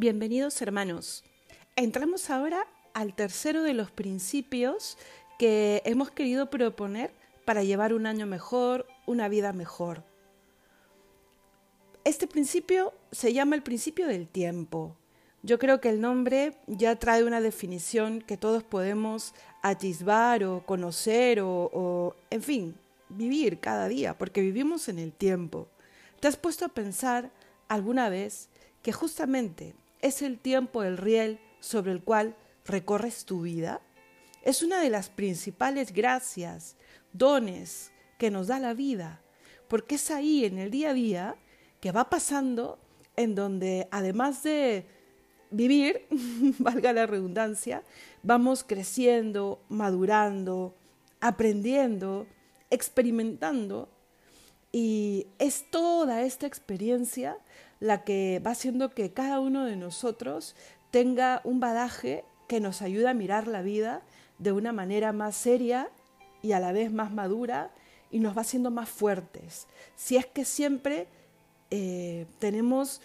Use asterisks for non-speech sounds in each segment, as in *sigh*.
Bienvenidos hermanos. Entramos ahora al tercero de los principios que hemos querido proponer para llevar un año mejor, una vida mejor. Este principio se llama el principio del tiempo. Yo creo que el nombre ya trae una definición que todos podemos atisbar o conocer o, en fin, vivir cada día, porque vivimos en el tiempo. ¿Te has puesto a pensar alguna vez que justamente es el tiempo el riel sobre el cual recorres tu vida? Es una de las principales gracias, dones que nos da la vida, porque es ahí en el día a día que va pasando en donde además de vivir, *laughs* valga la redundancia, vamos creciendo, madurando, aprendiendo, experimentando y es toda esta experiencia la que va haciendo que cada uno de nosotros tenga un badaje que nos ayuda a mirar la vida de una manera más seria y a la vez más madura y nos va haciendo más fuertes. Si es que siempre eh, tenemos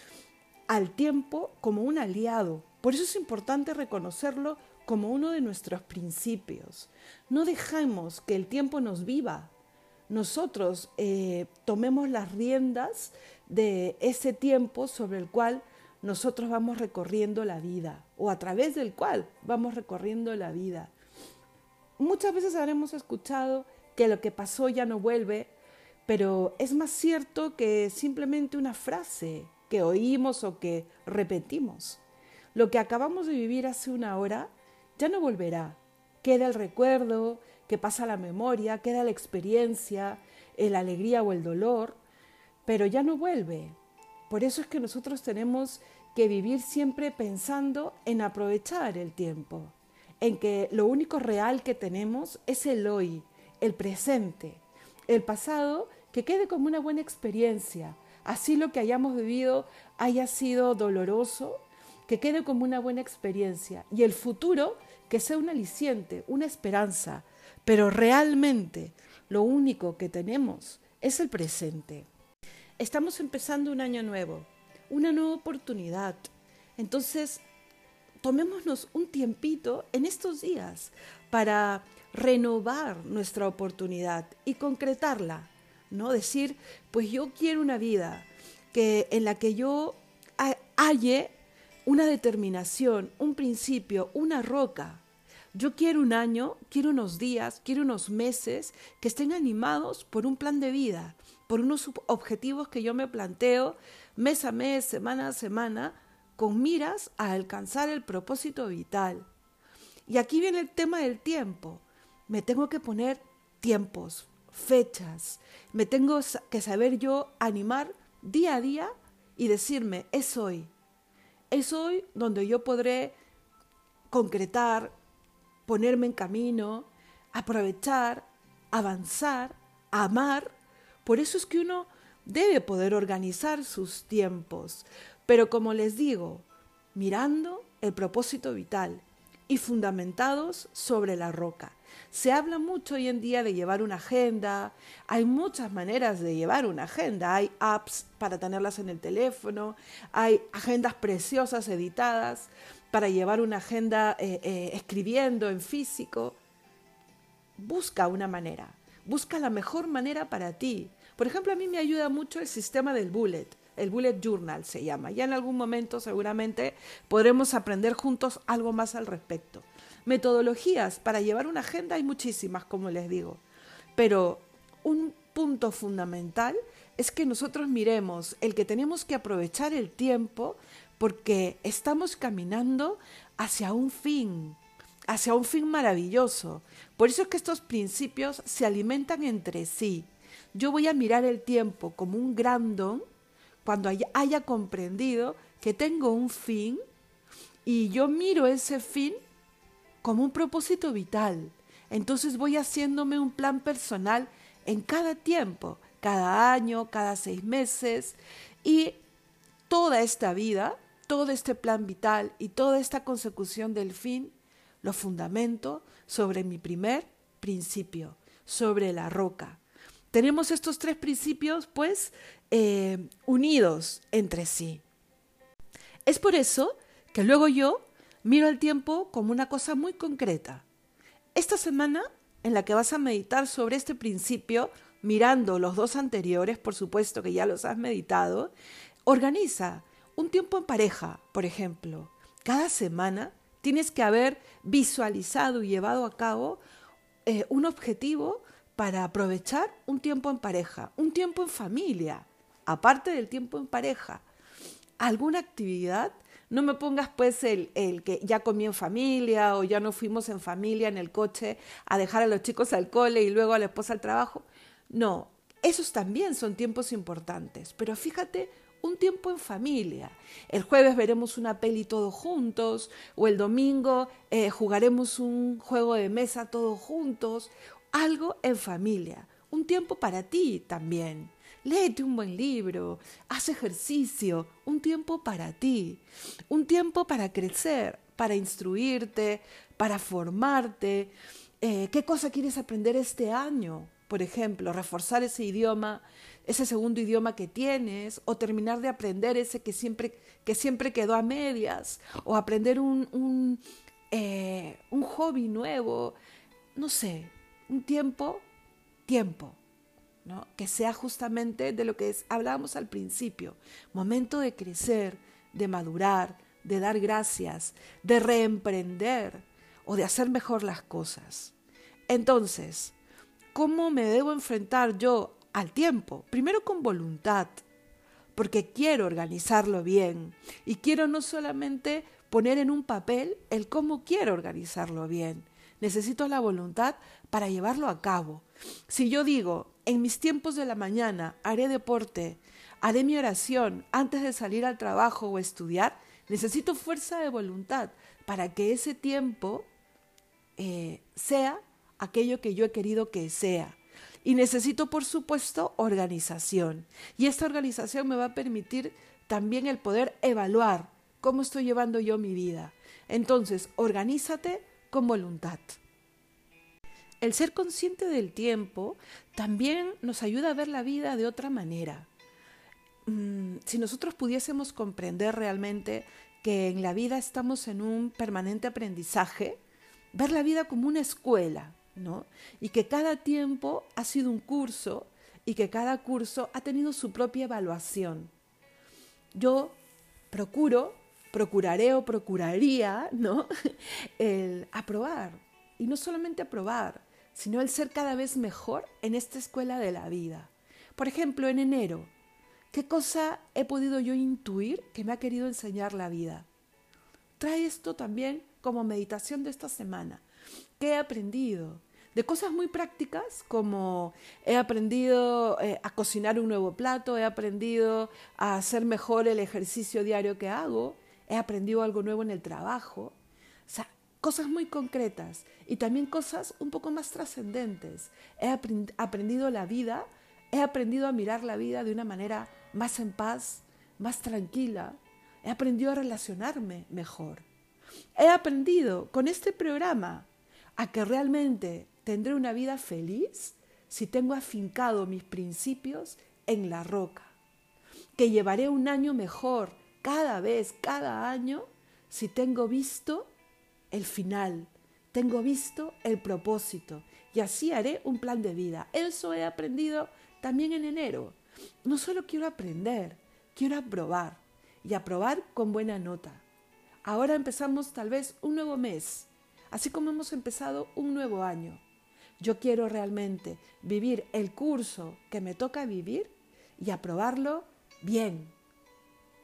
al tiempo como un aliado. Por eso es importante reconocerlo como uno de nuestros principios. No dejemos que el tiempo nos viva. Nosotros eh, tomemos las riendas de ese tiempo sobre el cual nosotros vamos recorriendo la vida o a través del cual vamos recorriendo la vida. Muchas veces habremos escuchado que lo que pasó ya no vuelve, pero es más cierto que simplemente una frase que oímos o que repetimos. Lo que acabamos de vivir hace una hora ya no volverá. Queda el recuerdo, que pasa la memoria, queda la experiencia, la alegría o el dolor, pero ya no vuelve. Por eso es que nosotros tenemos que vivir siempre pensando en aprovechar el tiempo, en que lo único real que tenemos es el hoy, el presente. El pasado que quede como una buena experiencia, así lo que hayamos vivido haya sido doloroso, que quede como una buena experiencia y el futuro que sea un aliciente, una esperanza, pero realmente lo único que tenemos es el presente. Estamos empezando un año nuevo, una nueva oportunidad. Entonces, tomémonos un tiempito en estos días para renovar nuestra oportunidad y concretarla, ¿no? Decir, pues yo quiero una vida que en la que yo halle una determinación, un principio, una roca. Yo quiero un año, quiero unos días, quiero unos meses que estén animados por un plan de vida, por unos objetivos que yo me planteo mes a mes, semana a semana, con miras a alcanzar el propósito vital. Y aquí viene el tema del tiempo. Me tengo que poner tiempos, fechas, me tengo que saber yo animar día a día y decirme, es hoy. Es hoy donde yo podré concretar, ponerme en camino, aprovechar, avanzar, amar. Por eso es que uno debe poder organizar sus tiempos. Pero como les digo, mirando el propósito vital y fundamentados sobre la roca. Se habla mucho hoy en día de llevar una agenda, hay muchas maneras de llevar una agenda, hay apps para tenerlas en el teléfono, hay agendas preciosas editadas para llevar una agenda eh, eh, escribiendo en físico. Busca una manera, busca la mejor manera para ti. Por ejemplo, a mí me ayuda mucho el sistema del bullet el Bullet Journal se llama. Ya en algún momento seguramente podremos aprender juntos algo más al respecto. Metodologías para llevar una agenda hay muchísimas, como les digo, pero un punto fundamental es que nosotros miremos el que tenemos que aprovechar el tiempo porque estamos caminando hacia un fin, hacia un fin maravilloso. Por eso es que estos principios se alimentan entre sí. Yo voy a mirar el tiempo como un gran don cuando haya, comprendido que tengo un fin y yo miro ese fin como un propósito vital. Entonces voy haciéndome un plan personal en cada tiempo, cada año, cada seis meses y toda esta vida, todo este plan vital y toda esta consecución del fin lo fundamento sobre mi primer principio, sobre la roca. Tenemos estos tres principios pues eh, unidos entre sí. Es por eso que luego yo miro el tiempo como una cosa muy concreta. Esta semana en la que vas a meditar sobre este principio, mirando los dos anteriores, por supuesto que ya los has meditado, organiza un tiempo en pareja, por ejemplo. Cada semana tienes que haber visualizado y llevado a cabo eh, un objetivo para aprovechar un tiempo en pareja, un tiempo en familia, aparte del tiempo en pareja. Alguna actividad no me pongas pues el, el, que ya comí en familia o ya no fuimos en familia en el coche a dejar a los chicos al cole y luego a la esposa al trabajo. No, esos también son tiempos importantes, pero fíjate un tiempo en familia. El jueves veremos una peli todos juntos o el domingo eh, jugaremos un juego de mesa todos juntos. Algo en familia. Un tiempo para ti también. Léete un buen libro, haz ejercicio, un tiempo para ti, un tiempo para crecer, para instruirte, para formarte. Eh, ¿Qué cosa quieres aprender este año? Por ejemplo, reforzar ese idioma, ese segundo idioma que tienes, o terminar de aprender ese que siempre, que siempre quedó a medias, o aprender un, un, eh, un hobby nuevo, no sé, un tiempo, tiempo que sea justamente de lo que hablábamos al principio, momento de crecer, de madurar, de dar gracias, de reemprender o de hacer mejor las cosas. Entonces, ¿cómo me debo enfrentar yo al tiempo? Primero con voluntad, porque quiero organizarlo bien y quiero no solamente poner en un papel el cómo quiero organizarlo bien, necesito la voluntad para llevarlo a cabo. Si yo digo, en mis tiempos de la mañana haré deporte, haré mi oración antes de salir al trabajo o estudiar, necesito fuerza de voluntad para que ese tiempo eh, sea aquello que yo he querido que sea. Y necesito, por supuesto, organización. Y esta organización me va a permitir también el poder evaluar cómo estoy llevando yo mi vida. Entonces, organízate con voluntad. El ser consciente del tiempo también nos ayuda a ver la vida de otra manera. Mm, si nosotros pudiésemos comprender realmente que en la vida estamos en un permanente aprendizaje, ver la vida como una escuela, Y que cada tiempo ha sido un curso y que cada curso ha tenido su propia evaluación. Yo procuro, procuraré o procuraría, ¿no? *laughs* El aprobar. Y no solamente aprobar, sino el ser cada vez mejor en esta escuela de la vida. Por ejemplo, en enero, ¿qué cosa he podido yo intuir que me ha querido enseñar la vida? Trae esto también como meditación de esta semana. ¿Qué he aprendido? De cosas muy prácticas como he aprendido eh, a cocinar un nuevo plato, he aprendido a hacer mejor el ejercicio diario que hago, he aprendido algo nuevo en el trabajo. O sea, cosas muy concretas y también cosas un poco más trascendentes. He aprendido la vida, he aprendido a mirar la vida de una manera más en paz, más tranquila. He aprendido a relacionarme mejor. He aprendido con este programa a que realmente tendré una vida feliz si tengo afincado mis principios en la roca. Que llevaré un año mejor cada vez, cada año, si tengo visto el final, tengo visto el propósito y así haré un plan de vida. Eso he aprendido también en enero. No solo quiero aprender, quiero aprobar y aprobar con buena nota. Ahora empezamos tal vez un nuevo mes, así como hemos empezado un nuevo año. Yo quiero realmente vivir el curso que me toca vivir y aprobarlo bien,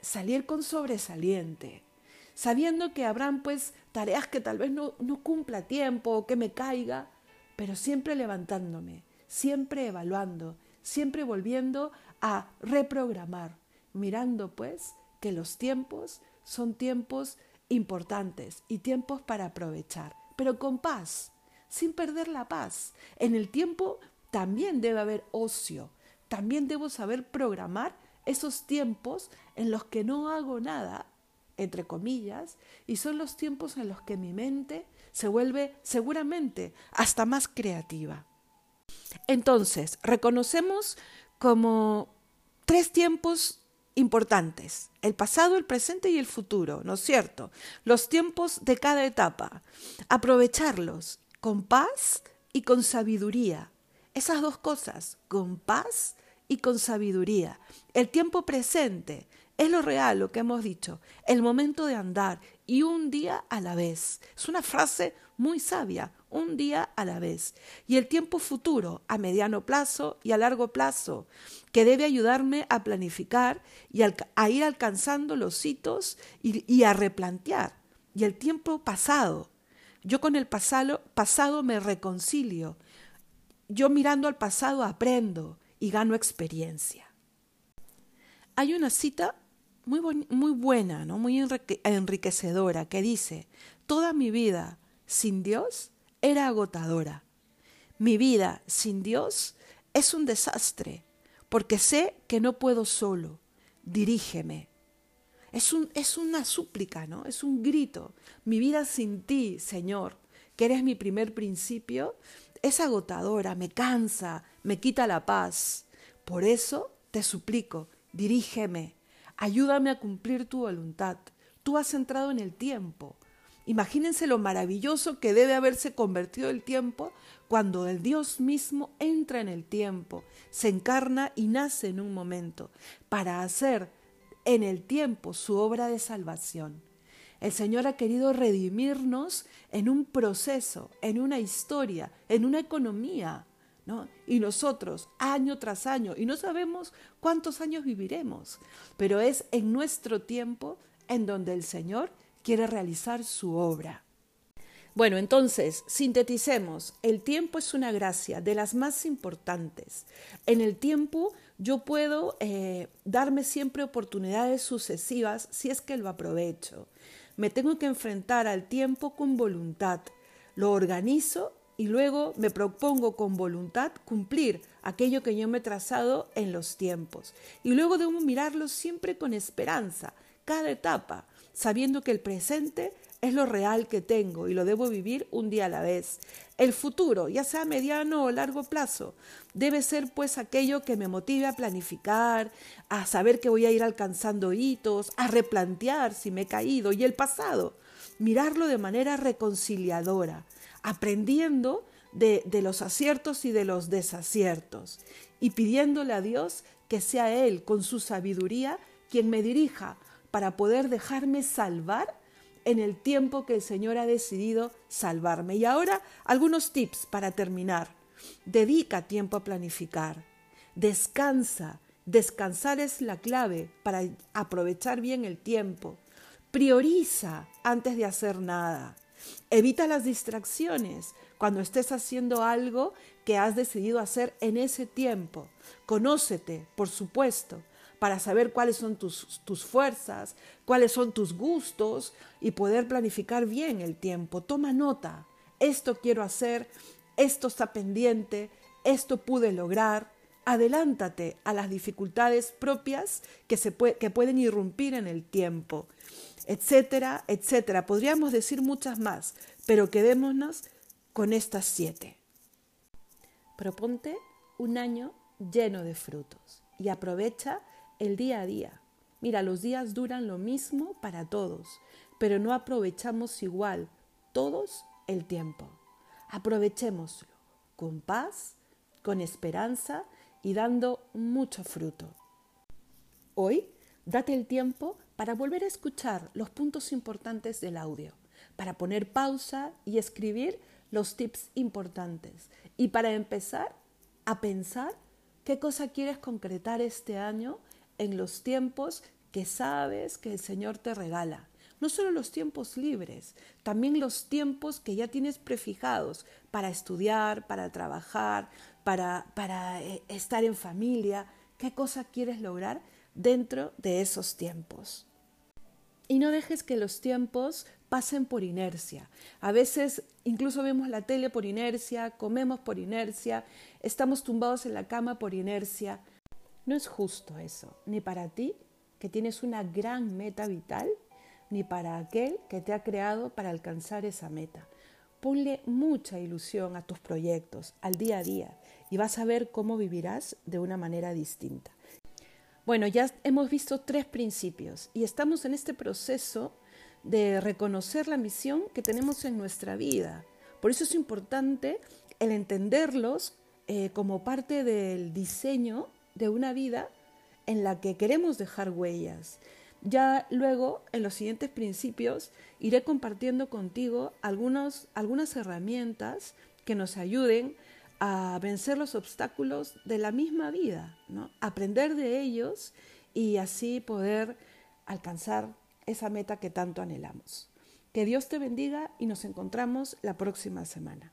salir con sobresaliente sabiendo que habrán pues tareas que tal vez no, no cumpla tiempo o que me caiga, pero siempre levantándome, siempre evaluando, siempre volviendo a reprogramar, mirando pues que los tiempos son tiempos importantes y tiempos para aprovechar, pero con paz, sin perder la paz. En el tiempo también debe haber ocio, también debo saber programar esos tiempos en los que no hago nada entre comillas, y son los tiempos en los que mi mente se vuelve seguramente hasta más creativa. Entonces, reconocemos como tres tiempos importantes, el pasado, el presente y el futuro, ¿no es cierto? Los tiempos de cada etapa, aprovecharlos con paz y con sabiduría. Esas dos cosas, con paz y con sabiduría. El tiempo presente es lo real, lo que hemos dicho, el momento de andar y un día a la vez. Es una frase muy sabia, un día a la vez. Y el tiempo futuro, a mediano plazo y a largo plazo, que debe ayudarme a planificar y a ir alcanzando los hitos y, y a replantear. Y el tiempo pasado, yo con el pasado, pasado me reconcilio. Yo mirando al pasado aprendo y gano experiencia. Hay una cita muy, muy buena, ¿no? muy enriquecedora que dice, toda mi vida sin Dios era agotadora. Mi vida sin Dios es un desastre, porque sé que no puedo solo. Dirígeme. Es, un, es una súplica, ¿no? Es un grito. Mi vida sin ti, Señor, que eres mi primer principio, es agotadora, me cansa, me quita la paz. Por eso te suplico, dirígeme, ayúdame a cumplir tu voluntad. Tú has entrado en el tiempo. Imagínense lo maravilloso que debe haberse convertido el tiempo cuando el Dios mismo entra en el tiempo, se encarna y nace en un momento, para hacer en el tiempo su obra de salvación. El Señor ha querido redimirnos en un proceso, en una historia, en una economía, ¿no? Y nosotros, año tras año, y no sabemos cuántos años viviremos, pero es en nuestro tiempo en donde el Señor quiere realizar su obra. Bueno, entonces, sinteticemos, el tiempo es una gracia de las más importantes. En el tiempo yo puedo eh, darme siempre oportunidades sucesivas si es que lo aprovecho. Me tengo que enfrentar al tiempo con voluntad, lo organizo y luego me propongo con voluntad cumplir aquello que yo me he trazado en los tiempos. Y luego debo mirarlo siempre con esperanza, cada etapa, sabiendo que el presente es lo real que tengo y lo debo vivir un día a la vez. El futuro, ya sea mediano o largo plazo, debe ser pues aquello que me motive a planificar, a saber que voy a ir alcanzando hitos, a replantear si me he caído. Y el pasado, mirarlo de manera reconciliadora, aprendiendo de, de los aciertos y de los desaciertos, y pidiéndole a Dios que sea Él, con su sabiduría, quien me dirija para poder dejarme salvar en el tiempo que el Señor ha decidido salvarme. Y ahora algunos tips para terminar. Dedica tiempo a planificar. Descansa. Descansar es la clave para aprovechar bien el tiempo. Prioriza antes de hacer nada. Evita las distracciones cuando estés haciendo algo que has decidido hacer en ese tiempo. Conócete, por supuesto para saber cuáles son tus, tus fuerzas, cuáles son tus gustos y poder planificar bien el tiempo. Toma nota, esto quiero hacer, esto está pendiente, esto pude lograr. Adelántate a las dificultades propias que, se que pueden irrumpir en el tiempo, etcétera, etcétera. Podríamos decir muchas más, pero quedémonos con estas siete. Proponte un año lleno de frutos y aprovecha el día a día. Mira, los días duran lo mismo para todos, pero no aprovechamos igual todos el tiempo. Aprovechémoslo con paz, con esperanza y dando mucho fruto. Hoy, date el tiempo para volver a escuchar los puntos importantes del audio, para poner pausa y escribir los tips importantes y para empezar a pensar qué cosa quieres concretar este año en los tiempos que sabes que el Señor te regala. No solo los tiempos libres, también los tiempos que ya tienes prefijados para estudiar, para trabajar, para, para eh, estar en familia. ¿Qué cosa quieres lograr dentro de esos tiempos? Y no dejes que los tiempos pasen por inercia. A veces incluso vemos la tele por inercia, comemos por inercia, estamos tumbados en la cama por inercia. No es justo eso, ni para ti, que tienes una gran meta vital, ni para aquel que te ha creado para alcanzar esa meta. Ponle mucha ilusión a tus proyectos, al día a día, y vas a ver cómo vivirás de una manera distinta. Bueno, ya hemos visto tres principios y estamos en este proceso de reconocer la misión que tenemos en nuestra vida. Por eso es importante el entenderlos eh, como parte del diseño de una vida en la que queremos dejar huellas. Ya luego, en los siguientes principios, iré compartiendo contigo algunas herramientas que nos ayuden a vencer los obstáculos de la misma vida, ¿no? aprender de ellos y así poder alcanzar esa meta que tanto anhelamos. Que Dios te bendiga y nos encontramos la próxima semana.